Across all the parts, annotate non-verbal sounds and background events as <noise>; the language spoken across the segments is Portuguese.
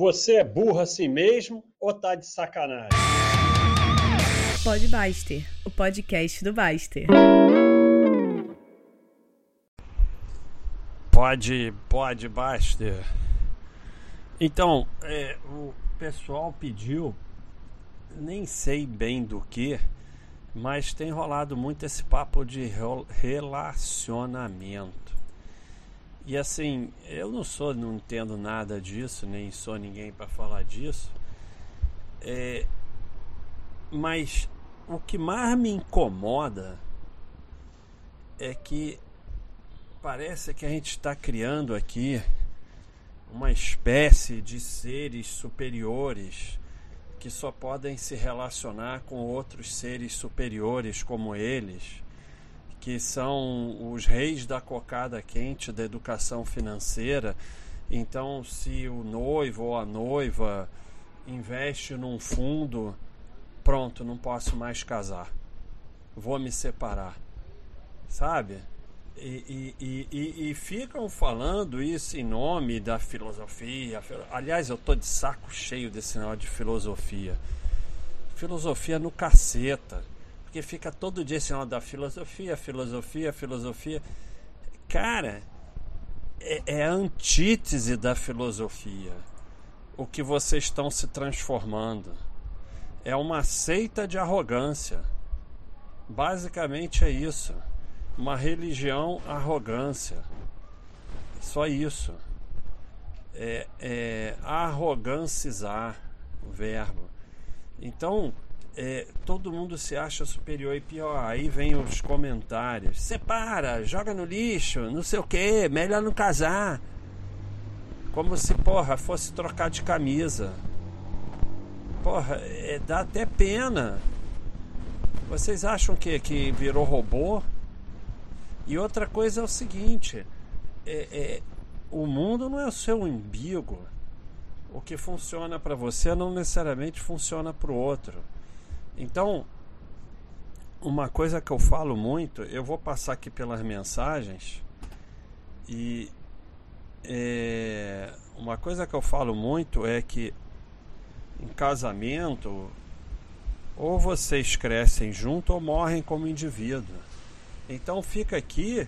Você é burro assim mesmo ou tá de sacanagem? Pode Baster, o podcast do Baster. Pode, pode, Baster. Então, é, o pessoal pediu, nem sei bem do que, mas tem rolado muito esse papo de relacionamento. E assim, eu não sou, não entendo nada disso, nem sou ninguém para falar disso. É, mas o que mais me incomoda é que parece que a gente está criando aqui uma espécie de seres superiores que só podem se relacionar com outros seres superiores como eles, que são os reis da cocada quente da educação financeira. Então, se o noivo ou a noiva investe num fundo, pronto, não posso mais casar, vou me separar, sabe? E, e, e, e, ficam falando isso em nome da filosofia. Aliás, eu tô de saco cheio desse negócio de filosofia. Filosofia no caceta. Porque fica todo dia esse da filosofia, filosofia, filosofia. Cara, é, é a antítese da filosofia. O que vocês estão se transformando. É uma seita de arrogância. Basicamente é isso uma religião arrogância. Só isso. É, é arrogancizar o verbo. Então, é, todo mundo se acha superior e pior. Aí vem os comentários: separa, joga no lixo, não sei o que, melhor não casar. Como se, porra, fosse trocar de camisa. Porra, é, dá até pena. Vocês acham que, que virou robô? E outra coisa é o seguinte: é, é, o mundo não é o seu umbigo. O que funciona para você não necessariamente funciona para o outro. Então, uma coisa que eu falo muito, eu vou passar aqui pelas mensagens e é, uma coisa que eu falo muito é que em casamento ou vocês crescem junto ou morrem como indivíduo. Então fica aqui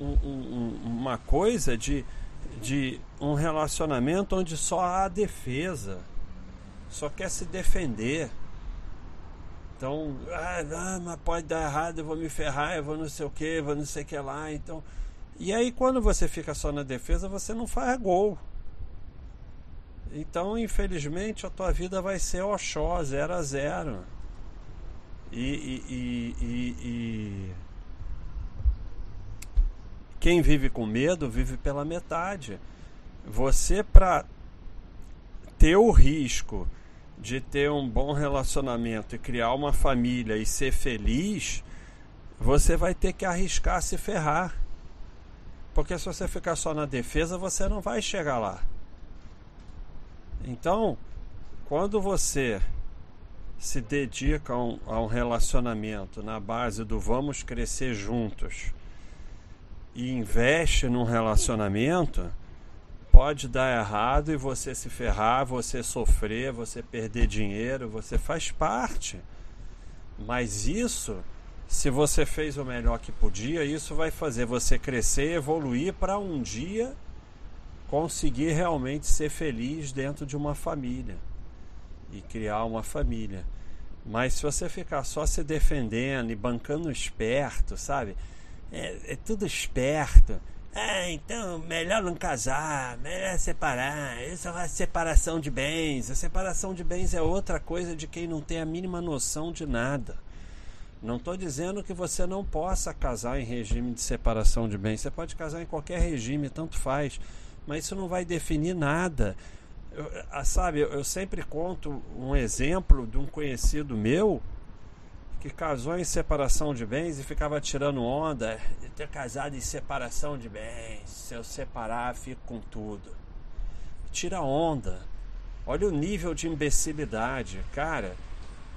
um, um, uma coisa de, de um relacionamento onde só há defesa, só quer se defender. Então, ah, não, mas pode dar errado, eu vou me ferrar, eu vou não sei o que, vou não sei o que lá. Então, e aí quando você fica só na defesa, você não faz gol. Então, infelizmente, a tua vida vai ser Oxó, 0 a 0. E, e, e, e, quem vive com medo vive pela metade. Você, para ter o risco de ter um bom relacionamento e criar uma família e ser feliz, você vai ter que arriscar se ferrar. Porque se você ficar só na defesa, você não vai chegar lá. Então, quando você se dedica a um, a um relacionamento na base do vamos crescer juntos e investe num relacionamento, pode dar errado e você se ferrar, você sofrer, você perder dinheiro, você faz parte. Mas isso, se você fez o melhor que podia, isso vai fazer você crescer, evoluir para um dia conseguir realmente ser feliz dentro de uma família e criar uma família. Mas se você ficar só se defendendo e bancando esperto, sabe? é, é tudo esperto. Ah, então melhor não casar, melhor separar. Isso é separação de bens. A separação de bens é outra coisa de quem não tem a mínima noção de nada. Não estou dizendo que você não possa casar em regime de separação de bens. Você pode casar em qualquer regime, tanto faz. Mas isso não vai definir nada. Eu, ah, sabe, eu sempre conto um exemplo de um conhecido meu que casou em separação de bens e ficava tirando onda de ter casado em separação de bens. Se eu separar, fico com tudo. Tira onda. Olha o nível de imbecilidade. Cara,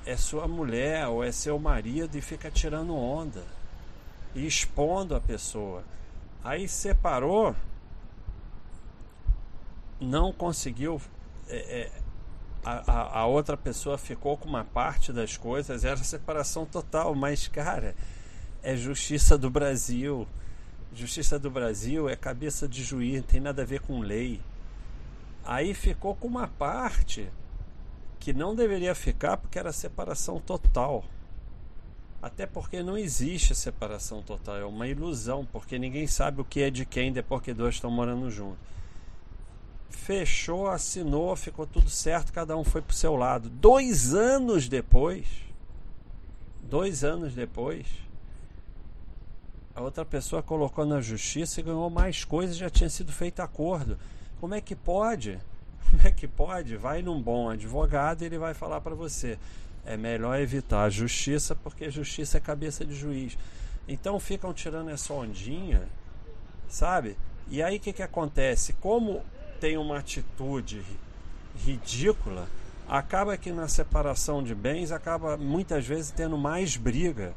é sua mulher ou é seu marido e fica tirando onda e expondo a pessoa. Aí separou, não conseguiu é, é, a, a, outra pessoa ficou com uma parte das coisas, era separação total, mas, cara, é justiça do Brasil. Justiça do Brasil é cabeça de juiz, não tem nada a ver com lei. Aí ficou com uma parte que não deveria ficar porque era separação total. Até porque não existe separação total, é uma ilusão, porque ninguém sabe o que é de quem depois que dois estão morando juntos. Fechou, assinou, ficou tudo certo, cada um foi pro seu lado. Dois anos depois, dois anos depois, a outra pessoa colocou na justiça e ganhou mais coisas, já tinha sido feito acordo. Como é que pode? <laughs> Como é que pode? Vai num bom advogado e ele vai falar para você: é melhor evitar a justiça porque justiça é cabeça de juiz. Então ficam tirando essa ondinha, sabe? E aí o que, que acontece? Como tem uma atitude ridícula, acaba que na separação de bens acaba muitas vezes tendo mais briga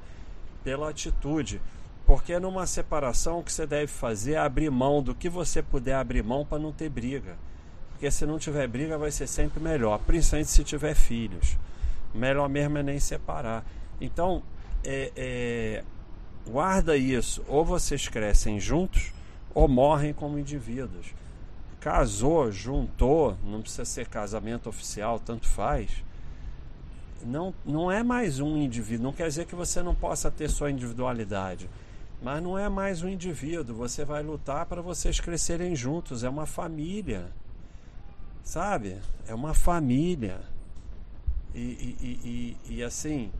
pela atitude. Porque numa separação o que você deve fazer é abrir mão do que você puder abrir mão para não ter briga. Porque se não tiver briga vai ser sempre melhor, principalmente se tiver filhos melhor mesmo é nem separar. Então, é, é, guarda isso. Ou vocês crescem juntos ou morrem como indivíduos. Casou, juntou, não precisa ser casamento oficial, tanto faz. Não, não é mais um indivíduo. Não quer dizer que você não possa ter sua individualidade. Mas não é mais um indivíduo. Você vai lutar para vocês crescerem juntos. É uma família. Sabe? É uma família. E, e, e, e, assim,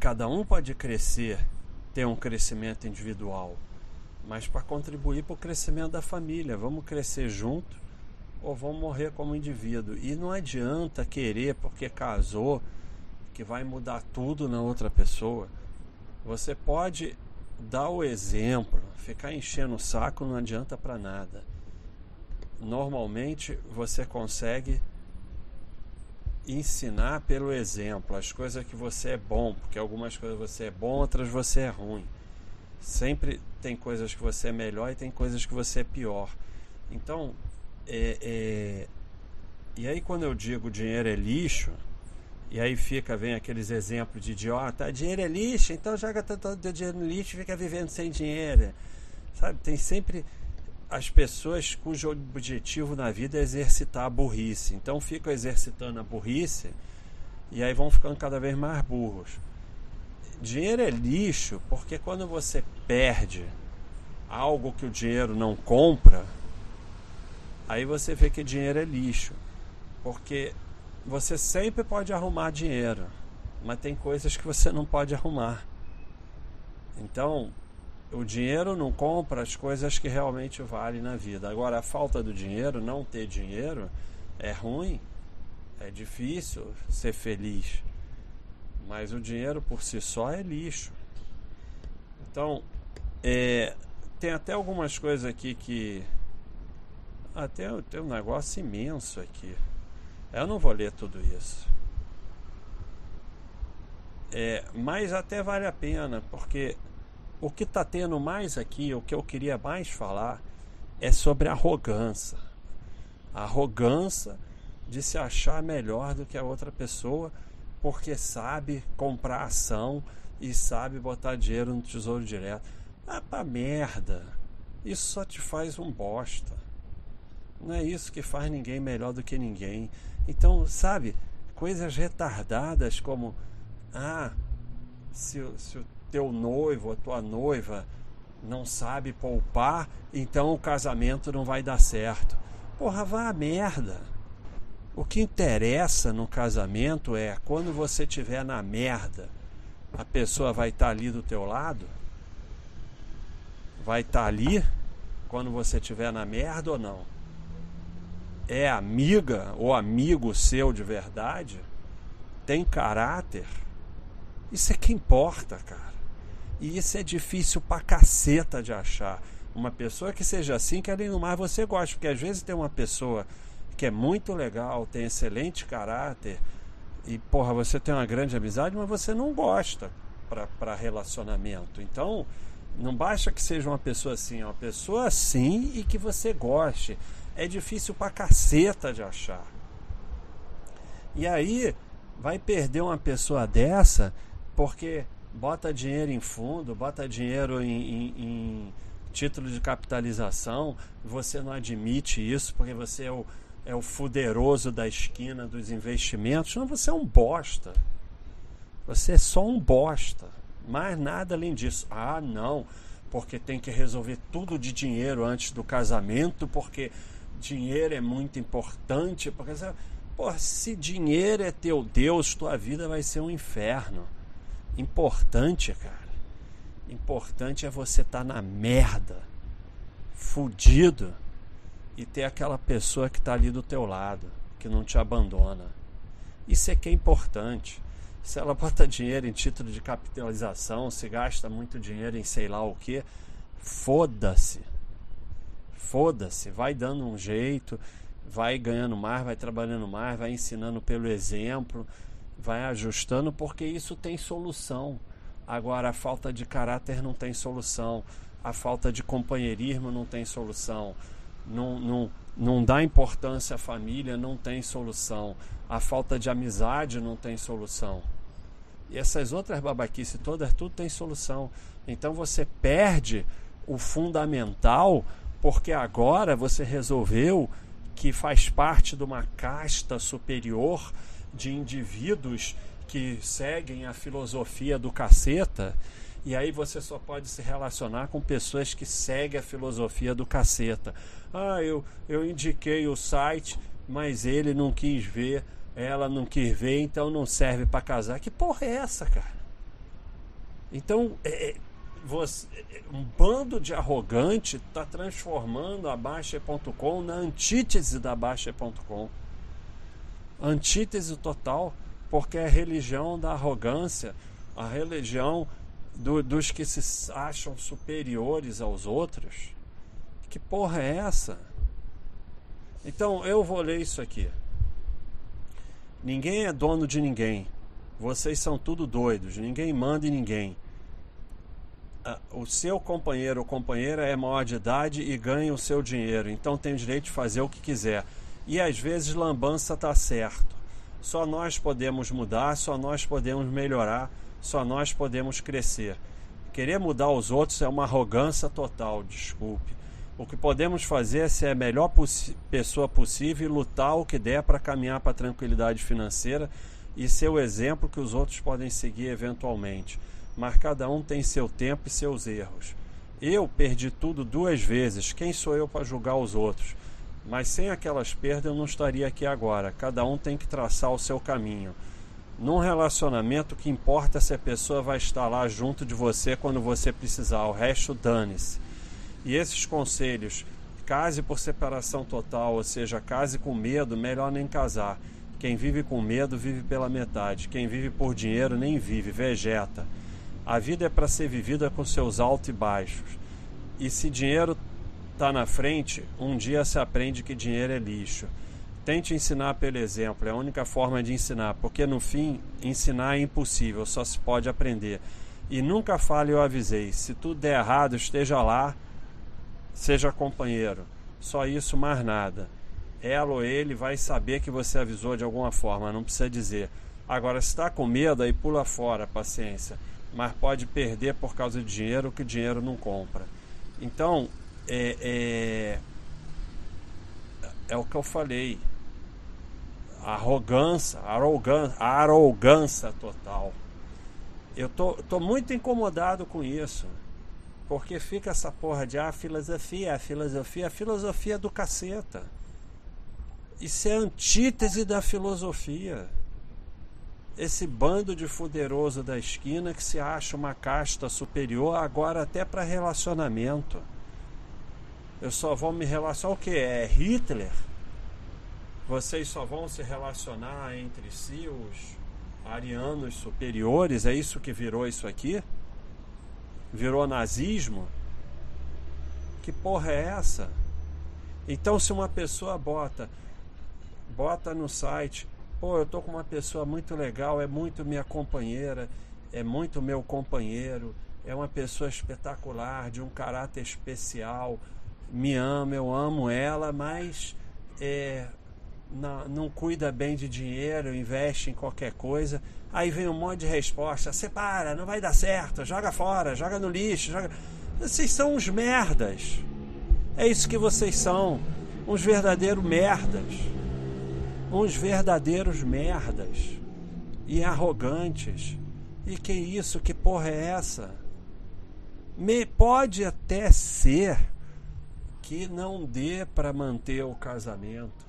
cada um pode crescer, ter um crescimento individual, mas para contribuir para o crescimento da família. Vamos crescer junto ou vamos morrer como indivíduo. E não adianta querer, porque casou, que vai mudar tudo na outra pessoa. Você pode dar o exemplo, ficar enchendo o saco não adianta para nada. Normalmente você consegue ensinar pelo exemplo as coisas que você é bom, porque algumas coisas você é bom, outras você é ruim. Sempre tem coisas que você é melhor e tem coisas que você é pior. Então, é, é... e aí quando eu digo dinheiro é lixo, e aí fica, vem aqueles exemplos de idiota, dinheiro é lixo, então joga todo o dinheiro no lixo e fica vivendo sem dinheiro. Sabe, tem sempre as pessoas cujo objetivo na vida é exercitar a burrice. Então ficam exercitando a burrice e aí vão ficando cada vez mais burros. Dinheiro é lixo porque quando você perde algo que o dinheiro não compra, aí você vê que dinheiro é lixo. Porque você sempre pode arrumar dinheiro, mas tem coisas que você não pode arrumar. Então, o dinheiro não compra as coisas que realmente valem na vida. Agora, a falta do dinheiro, não ter dinheiro, é ruim, é difícil ser feliz. Mas o dinheiro por si só é lixo. Então, é, tem até algumas coisas aqui que. Até ah, tem um negócio imenso aqui. Eu não vou ler tudo isso. É, mas até vale a pena, porque o que está tendo mais aqui, o que eu queria mais falar, é sobre arrogância. Arrogância de se achar melhor do que a outra pessoa porque sabe comprar ação e sabe botar dinheiro no tesouro direto. Ah, pra merda! Isso só te faz um bosta. Não é isso que faz ninguém melhor do que ninguém. Então, sabe, coisas retardadas como: ah, se, se o teu noivo, a tua noiva não sabe poupar, então o casamento não vai dar certo. Porra, vá a merda. O que interessa no casamento é quando você estiver na merda, a pessoa vai estar tá ali do teu lado? Vai estar tá ali quando você estiver na merda ou não? É amiga ou amigo seu de verdade? Tem caráter? Isso é que importa, cara. E isso é difícil pra caceta de achar. Uma pessoa que seja assim, que além do mais você gosta. Porque às vezes tem uma pessoa que é muito legal, tem excelente caráter, e porra, você tem uma grande amizade, mas você não gosta para relacionamento. Então, não basta que seja uma pessoa assim, é uma pessoa assim e que você goste. é difícil pra caceta de achar. E aí vai perder uma pessoa dessa porque bota dinheiro em fundo, bota dinheiro em, em, em título de capitalização, você não admite isso porque você é o, é o fuderoso da esquina dos investimentos. Não, você é um bosta. Você é só um bosta. Mais nada além disso. Ah, não, porque tem que resolver tudo de dinheiro antes do casamento, porque dinheiro é muito importante. Porque, pô, se dinheiro é teu Deus, tua vida vai ser um inferno. Importante, cara. Importante é você estar tá na merda, fudido, e ter aquela pessoa que está ali do teu lado, que não te abandona. Isso é que é importante. Se ela <laughs> bota dinheiro em título de capitalização, se gasta muito dinheiro em sei lá o que, foda-se. Foda-se, vai dando um jeito, vai ganhando mais, vai trabalhando mais, vai ensinando pelo exemplo, vai ajustando, porque isso tem solução. Agora, a falta de caráter não tem solução, a falta de companheirismo não tem solução, não, não, não dá importância à família não tem solução, a falta de amizade não tem solução. E essas outras babaquices todas, tudo tem solução. Então você perde o fundamental porque agora você resolveu que faz parte de uma casta superior de indivíduos que seguem a filosofia do caceta, e aí você só pode se relacionar com pessoas que seguem a filosofia do caceta. Ah, eu, eu indiquei o site, mas ele não quis ver, ela não quis ver, então não serve para casar. Que porra é essa, cara? Então, é, é você, um bando de arrogante está transformando a Baixa.com na antítese da Baixa.com. Antítese total porque é a religião da arrogância, a religião do, dos que se acham superiores aos outros. Que porra é essa? Então eu vou ler isso aqui. Ninguém é dono de ninguém. Vocês são tudo doidos. Ninguém manda em ninguém. O seu companheiro ou companheira é maior de idade e ganha o seu dinheiro, então tem o direito de fazer o que quiser. E às vezes lambança tá certo. Só nós podemos mudar, só nós podemos melhorar, só nós podemos crescer. Querer mudar os outros é uma arrogância total, desculpe. O que podemos fazer é ser a melhor pessoa possível e lutar o que der para caminhar para a tranquilidade financeira e ser o exemplo que os outros podem seguir eventualmente. Mas cada um tem seu tempo e seus erros. Eu perdi tudo duas vezes. Quem sou eu para julgar os outros? Mas sem aquelas perdas eu não estaria aqui agora. Cada um tem que traçar o seu caminho. Num relacionamento, o que importa é se a pessoa vai estar lá junto de você quando você precisar. O resto, dane-se. E esses conselhos, case por separação total, ou seja, case com medo, melhor nem casar. Quem vive com medo vive pela metade. Quem vive por dinheiro nem vive, vegeta. A vida é para ser vivida com seus altos e baixos. E se dinheiro está na frente, um dia se aprende que dinheiro é lixo. Tente ensinar pelo exemplo, é a única forma de ensinar, porque no fim, ensinar é impossível, só se pode aprender. E nunca fale eu avisei. Se tudo der errado, esteja lá, seja companheiro. Só isso, mais nada. Ela ou ele vai saber que você avisou de alguma forma, não precisa dizer. Agora, se está com medo, aí pula fora, paciência. Mas pode perder por causa de dinheiro que dinheiro não compra. Então, é, é, é o que eu falei. Arrogância, arrogância, arrogância total. Eu tô, tô muito incomodado com isso. Porque fica essa porra de ah, filosofia, a filosofia, a filosofia do caceta. Isso é antítese da filosofia. Esse bando de fuderoso da esquina que se acha uma casta superior, agora até para relacionamento. Eu só vou me relacionar o que? É Hitler? Vocês só vão se relacionar entre si, os arianos superiores? É isso que virou isso aqui? Virou nazismo? Que porra é essa? Então, se uma pessoa bota, bota no site, pô, eu tô com uma pessoa muito legal, é muito minha companheira, é muito meu companheiro, é uma pessoa espetacular, de um caráter especial, me ama, eu amo ela, mas é, não, não cuida bem de dinheiro, investe em qualquer coisa. Aí vem um monte de resposta: separa, não vai dar certo, joga fora, joga no lixo. Joga... Vocês são uns merdas. É isso que vocês são. Uns verdadeiros merdas. Uns verdadeiros merdas. E arrogantes. E que isso? Que porra é essa? Me, pode até ser que não dê para manter o casamento.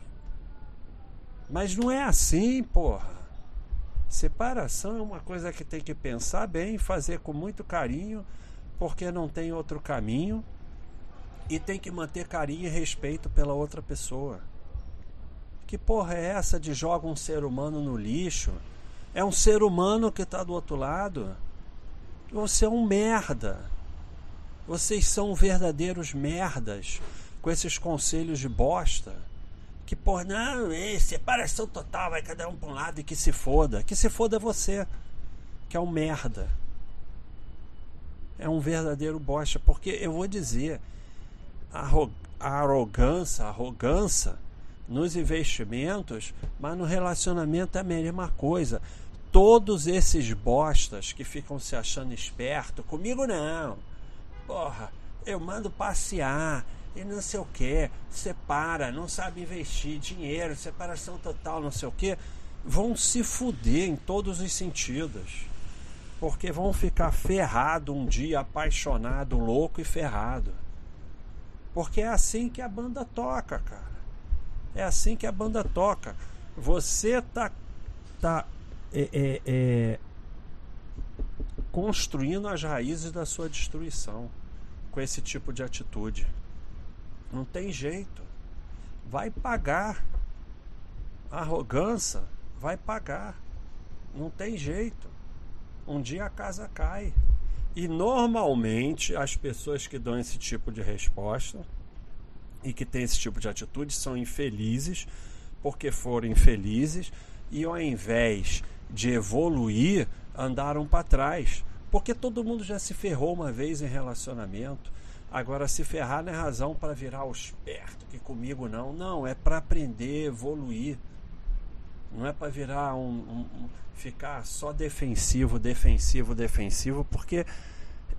Mas não é assim, porra. Separação é uma coisa que tem que pensar bem, fazer com muito carinho, porque não tem outro caminho, e tem que manter carinho e respeito pela outra pessoa. Que porra é essa de joga um ser humano no lixo? É um ser humano que está do outro lado. Você é um merda. Vocês são verdadeiros merdas com esses conselhos de bosta que por não, é separação total, vai cada um para um lado e que se foda. Que se foda você, que é um merda. É um verdadeiro bosta, porque eu vou dizer, a arrogância, a arrogância nos investimentos, mas no relacionamento é a mesma coisa. Todos esses bostas que ficam se achando esperto, comigo não. Porra, eu mando passear, e não sei o que, separa, não sabe investir dinheiro, separação total, não sei o que, vão se fuder em todos os sentidos. Porque vão ficar ferrado um dia, apaixonado, louco e ferrado. Porque é assim que a banda toca, cara. É assim que a banda toca. Você tá, tá é, é, é, construindo as raízes da sua destruição com esse tipo de atitude. Não tem jeito. Vai pagar. Arrogância vai pagar. Não tem jeito. Um dia a casa cai. E normalmente as pessoas que dão esse tipo de resposta e que têm esse tipo de atitude são infelizes porque foram infelizes e ao invés de evoluir, andaram para trás. Porque todo mundo já se ferrou uma vez em relacionamento. Agora, se ferrar não é razão para virar o esperto, que comigo não. Não, é para aprender, evoluir. Não é para virar um, um, um, ficar só defensivo, defensivo, defensivo, porque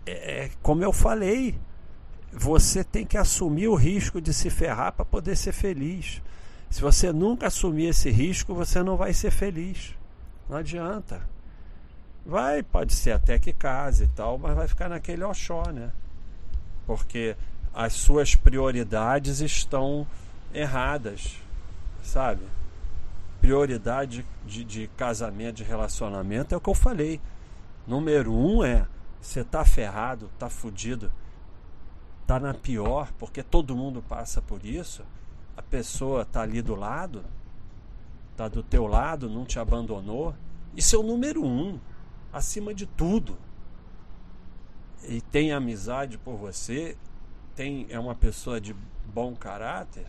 é, é, como eu falei, você tem que assumir o risco de se ferrar para poder ser feliz. Se você nunca assumir esse risco, você não vai ser feliz. Não adianta. Vai, pode ser até que case e tal, mas vai ficar naquele oxó, né? Porque as suas prioridades estão erradas, sabe? Prioridade de, de casamento, de relacionamento é o que eu falei. Número um é você tá ferrado, tá fudido, tá na pior, porque todo mundo passa por isso. A pessoa tá ali do lado, tá do teu lado, não te abandonou. Isso é o número um, acima de tudo e tem amizade por você, tem é uma pessoa de bom caráter,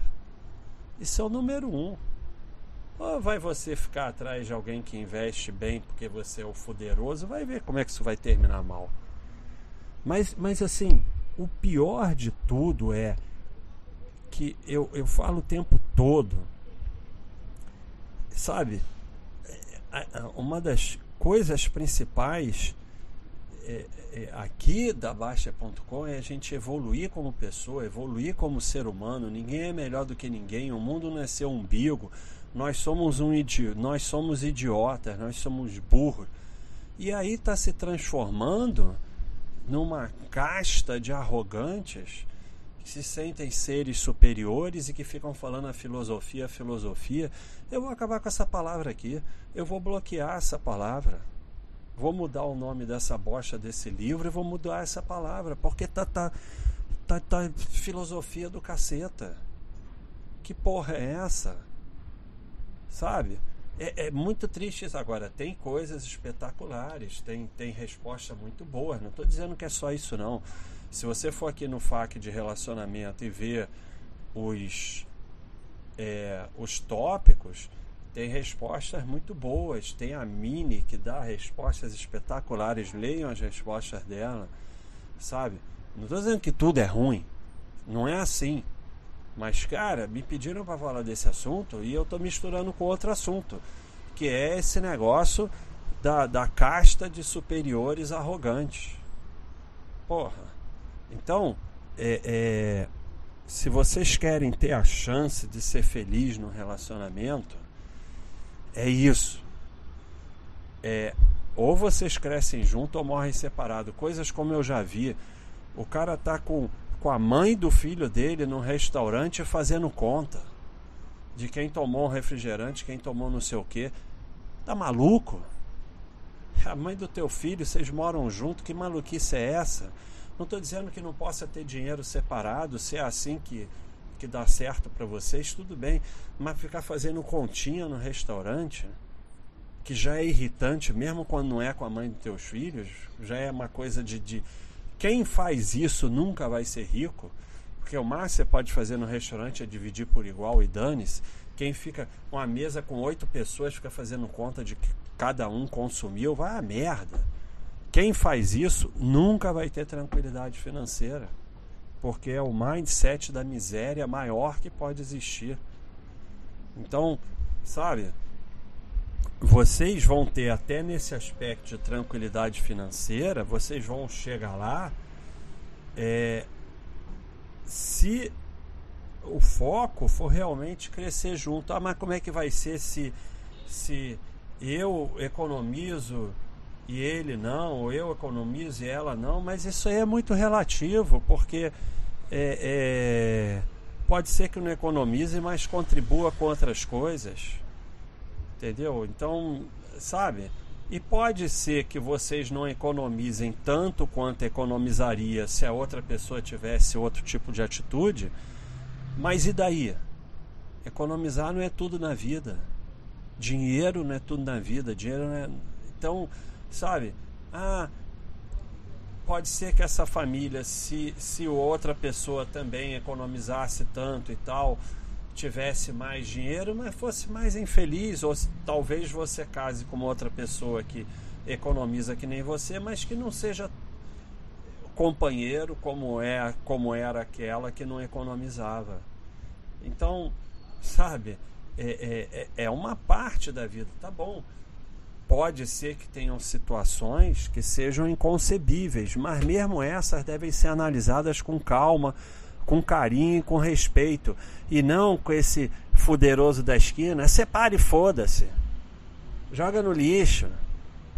isso é o número um. Ou vai você ficar atrás de alguém que investe bem porque você é o fuderoso, vai ver como é que isso vai terminar mal. Mas, mas assim, o pior de tudo é que eu, eu falo o tempo todo, sabe? É, uma das coisas principais é, é, aqui da Baixa.com é a gente evoluir como pessoa, evoluir como ser humano. Ninguém é melhor do que ninguém. O mundo não é seu umbigo. Nós somos um idi nós somos idiotas, nós somos burros. E aí está se transformando numa casta de arrogantes que se sentem seres superiores e que ficam falando a filosofia, a filosofia. Eu vou acabar com essa palavra aqui. Eu vou bloquear essa palavra vou mudar o nome dessa bosta desse livro e vou mudar essa palavra, porque tá, tá, tá, tá filosofia do caceta. Que porra é essa? Sabe? É, é, muito triste isso. Agora, tem coisas espetaculares, tem, tem resposta muito boa. Não estou dizendo que é só isso, não. Se você for aqui no FAQ de relacionamento e ver os, é, os tópicos, tem respostas muito boas. Tem a Mini que dá respostas espetaculares. Leiam as respostas dela, sabe? Não estou dizendo que tudo é ruim. Não é assim. Mas, cara, me pediram para falar desse assunto e eu tô misturando com outro assunto, que é esse negócio da, da casta de superiores arrogantes. Porra. Então, é, é, se vocês querem ter a chance de ser feliz no relacionamento, é isso. É, ou vocês crescem junto ou morrem separado. Coisas como eu já vi. O cara tá com, com a mãe do filho dele no restaurante fazendo conta de quem tomou um refrigerante, quem tomou não sei o que. Tá maluco? A mãe do teu filho, vocês moram junto, que maluquice é essa? Não estou dizendo que não possa ter dinheiro separado, se é assim que, que dá certo para vocês, tudo bem. Mas ficar fazendo continha no restaurante, que já é irritante, mesmo quando não é com a mãe dos teus filhos, já é uma coisa de, de. Quem faz isso nunca vai ser rico, porque o máximo você pode fazer no restaurante é dividir por igual e dane-se. Quem fica uma mesa com oito pessoas fica fazendo conta de que cada um consumiu, vai a merda. Quem faz isso nunca vai ter tranquilidade financeira, porque é o mindset da miséria maior que pode existir. Então, sabe, vocês vão ter até nesse aspecto de tranquilidade financeira, vocês vão chegar lá é, se o foco for realmente crescer junto. Ah, mas como é que vai ser se, se eu economizo e ele não, ou eu economizo e ela não, mas isso aí é muito relativo, porque é, é, pode ser que não economize, mas contribua com outras coisas. Entendeu? Então, sabe? E pode ser que vocês não economizem tanto quanto economizaria se a outra pessoa tivesse outro tipo de atitude, mas e daí? Economizar não é tudo na vida. Dinheiro não é tudo na vida, dinheiro é. Então, sabe? Ah, pode ser que essa família, se, se outra pessoa também economizasse tanto e tal, tivesse mais dinheiro, mas fosse mais infeliz, ou talvez você case com outra pessoa que economiza que nem você, mas que não seja companheiro como é como era aquela que não economizava. Então, sabe? É, é, é, é uma parte da vida, tá bom. Pode ser que tenham situações que sejam inconcebíveis, mas mesmo essas devem ser analisadas com calma, com carinho, com respeito, e não com esse fuderoso da esquina. Separe e foda-se. Joga no lixo.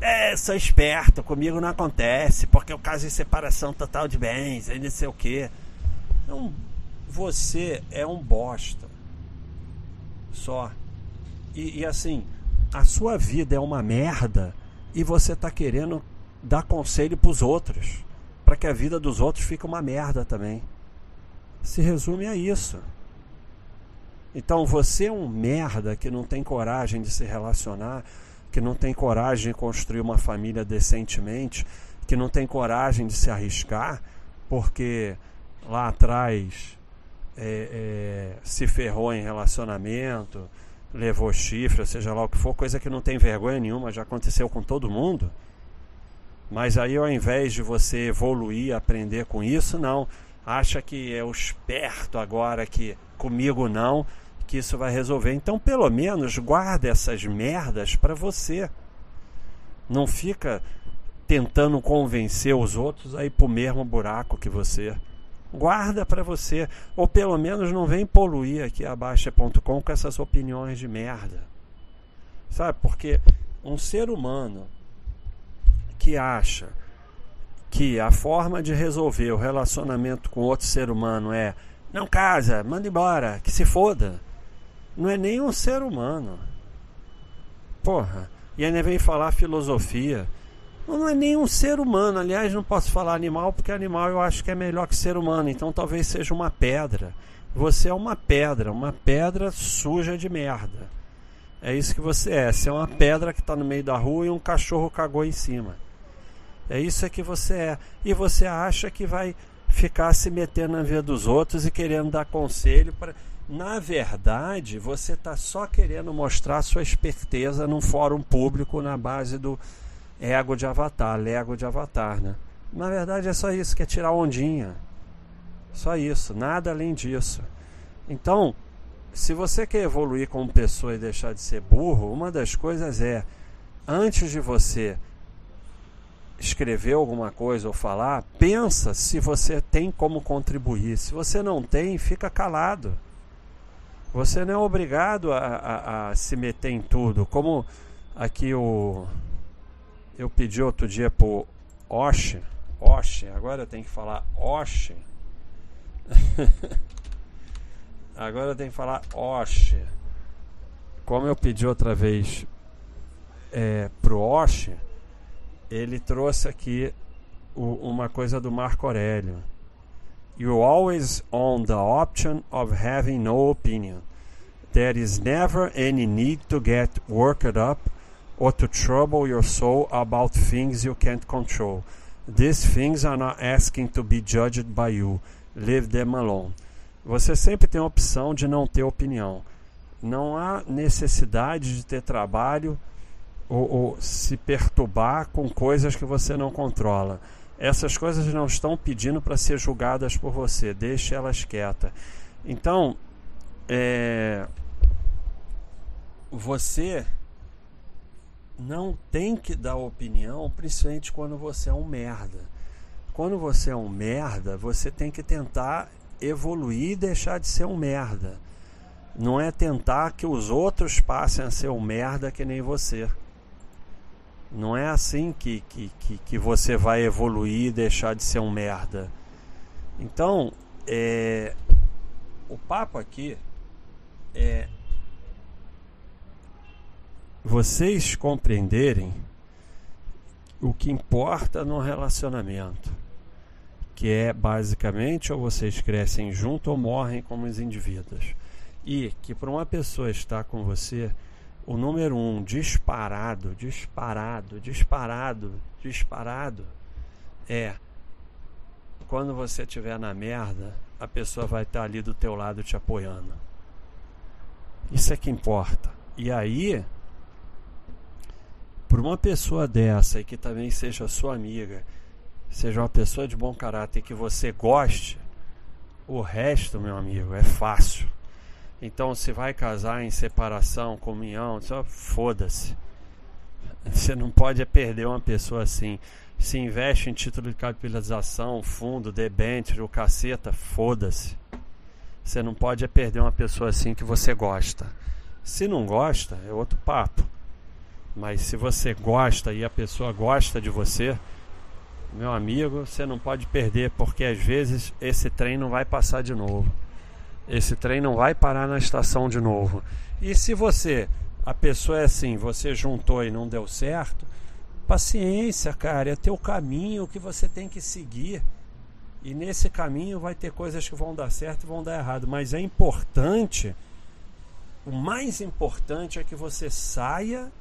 É, sou esperto, comigo não acontece, porque o caso de separação total de bens, aí não sei o quê. Então, você é um bosta só. E, e assim, a sua vida é uma merda e você está querendo dar conselho para os outros, para que a vida dos outros fique uma merda também. Se resume a isso. Então você é um merda que não tem coragem de se relacionar, que não tem coragem de construir uma família decentemente, que não tem coragem de se arriscar, porque lá atrás é, é, se ferrou em relacionamento, levou chifre, seja lá o que for, coisa que não tem vergonha nenhuma, já aconteceu com todo mundo. Mas aí ao invés de você evoluir, aprender com isso, não. Acha que é o esperto agora que comigo não, que isso vai resolver. Então, pelo menos, guarda essas merdas para você. Não fica tentando convencer os outros a ir pro mesmo buraco que você guarda para você, ou pelo menos não vem poluir aqui a Baixa.com com essas opiniões de merda. Sabe? Porque um ser humano que acha que a forma de resolver o relacionamento com outro ser humano é não casa, manda embora, que se foda. Não é nem um ser humano. Porra. E ainda vem falar filosofia não é nem um ser humano. Aliás, não posso falar animal porque animal eu acho que é melhor que ser humano. Então talvez seja uma pedra. Você é uma pedra, uma pedra suja de merda. É isso que você é. Você é uma pedra que está no meio da rua e um cachorro cagou em cima. É isso é que você é. E você acha que vai ficar se metendo na vida dos outros e querendo dar conselho para. Na verdade, você está só querendo mostrar sua esperteza num fórum público na base do ego de avatar, lego de avatar, né? Na verdade é só isso, que é tirar ondinha. Só isso, nada além disso. Então, se você quer evoluir como pessoa e deixar de ser burro, uma das coisas é, antes de você escrever alguma coisa ou falar, pensa se você tem como contribuir. Se você não tem, fica calado. Você não é obrigado a, a, a se meter em tudo. Como aqui o. Eu pedi outro dia pro Osh. Osh, agora eu tenho que falar Osh. <laughs> agora eu tenho que falar Osh. Como eu pedi outra vez é, pro Osh ele trouxe aqui o, uma coisa do Marco Aurélio. You always own the option of having no opinion. There is never any need to get worked up or to trouble your soul about things you can't control. These things are not asking to be judged by you. Leave them alone. Você sempre tem a opção de não ter opinião. Não há necessidade de ter trabalho ou, ou se perturbar com coisas que você não controla. Essas coisas não estão pedindo para ser julgadas por você, deixe elas quietas. Então, é, você não tem que dar opinião, principalmente quando você é um merda. Quando você é um merda, você tem que tentar evoluir e deixar de ser um merda. Não é tentar que os outros passem a ser um merda que nem você. Não é assim que, que, que, que você vai evoluir e deixar de ser um merda. Então, é, o papo aqui é vocês compreenderem o que importa no relacionamento, que é basicamente ou vocês crescem junto ou morrem como os indivíduos. E que para uma pessoa estar com você, o número um disparado, disparado, disparado, disparado é quando você estiver na merda, a pessoa vai estar ali do teu lado te apoiando. Isso é que importa. E aí, por uma pessoa dessa e que também seja sua amiga, seja uma pessoa de bom caráter que você goste, o resto, meu amigo, é fácil. Então, se vai casar em separação, comunhão, só foda-se. Você não pode perder uma pessoa assim. Se investe em título de capitalização, fundo, debênture, o caceta, foda-se. Você não pode perder uma pessoa assim que você gosta. Se não gosta, é outro papo. Mas se você gosta e a pessoa gosta de você, meu amigo, você não pode perder, porque às vezes esse trem não vai passar de novo. Esse trem não vai parar na estação de novo. E se você, a pessoa é assim, você juntou e não deu certo, paciência, cara, é teu caminho que você tem que seguir. E nesse caminho vai ter coisas que vão dar certo e vão dar errado, mas é importante, o mais importante é que você saia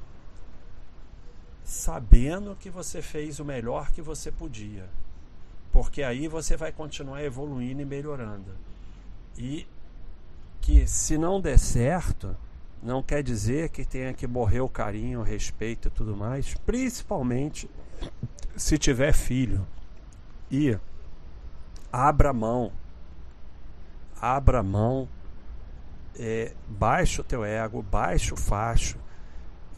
sabendo que você fez o melhor que você podia. Porque aí você vai continuar evoluindo e melhorando. E que se não der certo, não quer dizer que tenha que morrer o carinho, o respeito e tudo mais, principalmente se tiver filho. E abra mão, abra mão, é, baixe o teu ego, baixe o facho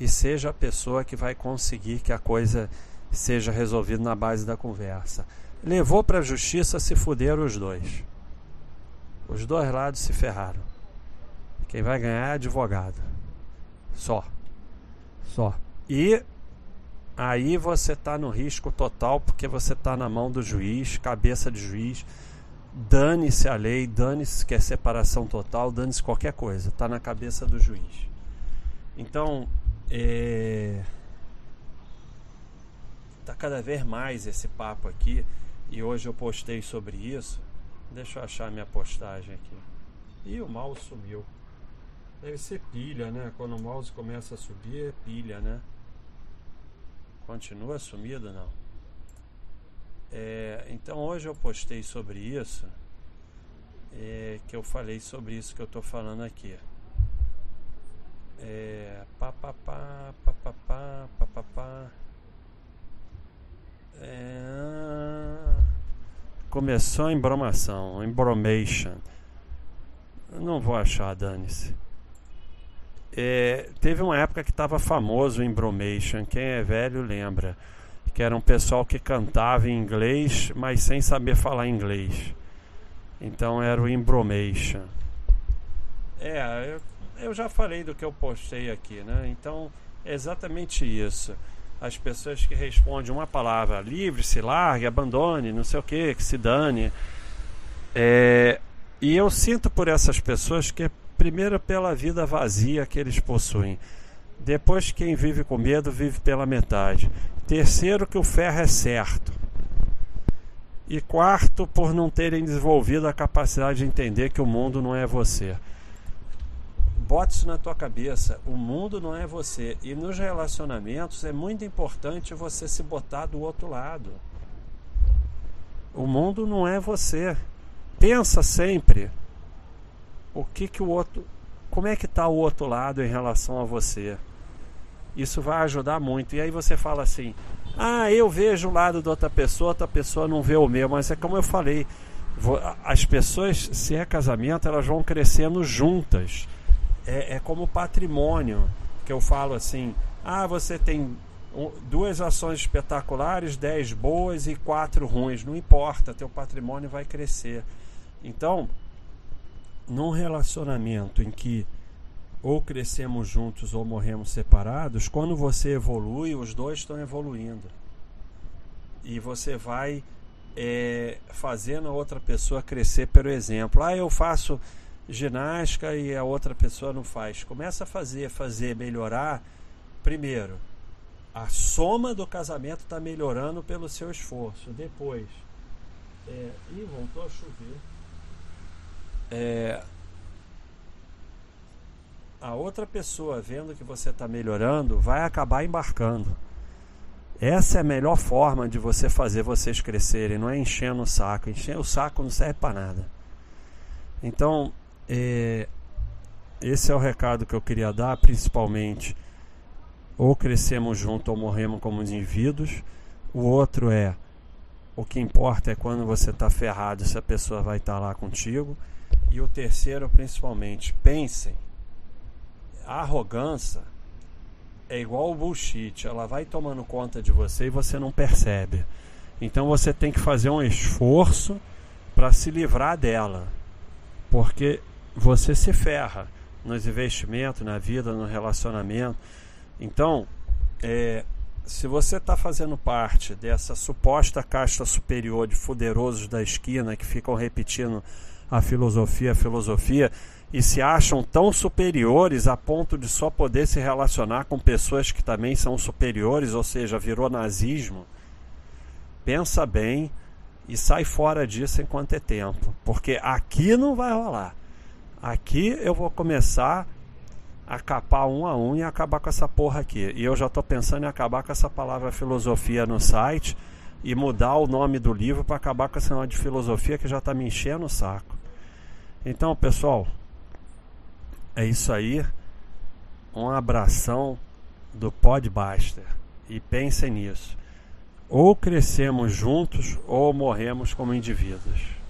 e seja a pessoa que vai conseguir que a coisa seja resolvida na base da conversa. Levou para a justiça, se fuderam os dois. Os dois lados se ferraram. Quem vai ganhar é advogado. Só. Só. E aí você está no risco total porque você está na mão do juiz, cabeça de juiz. Dane-se a lei, dane-se que é separação total, dane-se qualquer coisa. Está na cabeça do juiz. Então, é... tá cada vez mais esse papo aqui. E hoje eu postei sobre isso. Deixa eu achar minha postagem aqui. E o mal sumiu. Deve ser pilha, né? Quando o mouse começa a subir, é pilha, né? Continua sumido, não? É, então hoje eu postei sobre isso. É, que eu falei sobre isso que eu tô falando aqui. É, pá, pá, pá, pá, pá, pá, pá, pá, pá. É, começou a embromação, embromation. Não vou achar, dane-se. É, teve uma época que estava famoso o embromation. Quem é velho lembra. Que era um pessoal que cantava em inglês, mas sem saber falar inglês. Então era o embromation. É, eu, eu já falei do que eu postei aqui, né? Então é exatamente isso. As pessoas que respondem uma palavra, livre, se largue, abandone, não sei o que, que se dane. É, e eu sinto por essas pessoas que, primeiro, pela vida vazia que eles possuem. Depois, quem vive com medo vive pela metade. Terceiro, que o ferro é certo. E quarto, por não terem desenvolvido a capacidade de entender que o mundo não é você. Bote isso na tua cabeça. O mundo não é você. E nos relacionamentos é muito importante você se botar do outro lado. O mundo não é você. Pensa sempre o que que o outro, como é que está o outro lado em relação a você. Isso vai ajudar muito. E aí você fala assim: "Ah, eu vejo o lado da outra pessoa, outra pessoa não vê o meu", mas é como eu falei, as pessoas, se é casamento, elas vão crescendo juntas é, é como patrimônio, que eu falo assim: ah, você tem duas ações espetaculares, dez boas e quatro ruins. Não importa, teu patrimônio vai crescer. Então, num relacionamento em que ou crescemos juntos ou morremos separados, quando você evolui, os dois estão evoluindo. E você vai é, fazendo a outra pessoa crescer pelo exemplo. Ah, eu faço ginástica e a outra pessoa não faz. Começa a fazer, fazer, melhorar. Primeiro, a soma do casamento está melhorando pelo seu esforço. Depois, é, ih, voltou a chover. É, a outra pessoa vendo que você está melhorando vai acabar embarcando. Essa é a melhor forma de você fazer vocês crescerem, não é enchendo o saco. Encher o saco não serve para nada. Então, é, esse é o recado que eu queria dar, principalmente. Ou crescemos junto ou morremos como indivíduos. O outro é: o que importa é quando você está ferrado, se a pessoa vai estar tá lá contigo. E o terceiro, principalmente, pensem: a arrogância é igual o bullshit, ela vai tomando conta de você e você não percebe. Então você tem que fazer um esforço para se livrar dela, porque você se ferra nos investimentos, na vida, no relacionamento. Então, é, se você está fazendo parte dessa suposta casta superior de fuderosos da esquina que ficam repetindo a filosofia, a filosofia e se acham tão superiores a ponto de só poder se relacionar com pessoas que também são superiores, ou seja, virou nazismo, pensa bem e sai fora disso enquanto é tempo, porque aqui não vai rolar. Aqui eu vou começar a capar um a um e acabar com essa porra aqui. E eu já estou pensando em acabar com essa palavra filosofia no site e mudar o nome do livro para acabar com esse nome de filosofia que já está me enchendo o saco. Então, pessoal, é isso aí. Um abração do Podbuster. E pensem nisso. Ou crescemos juntos ou morremos como indivíduos.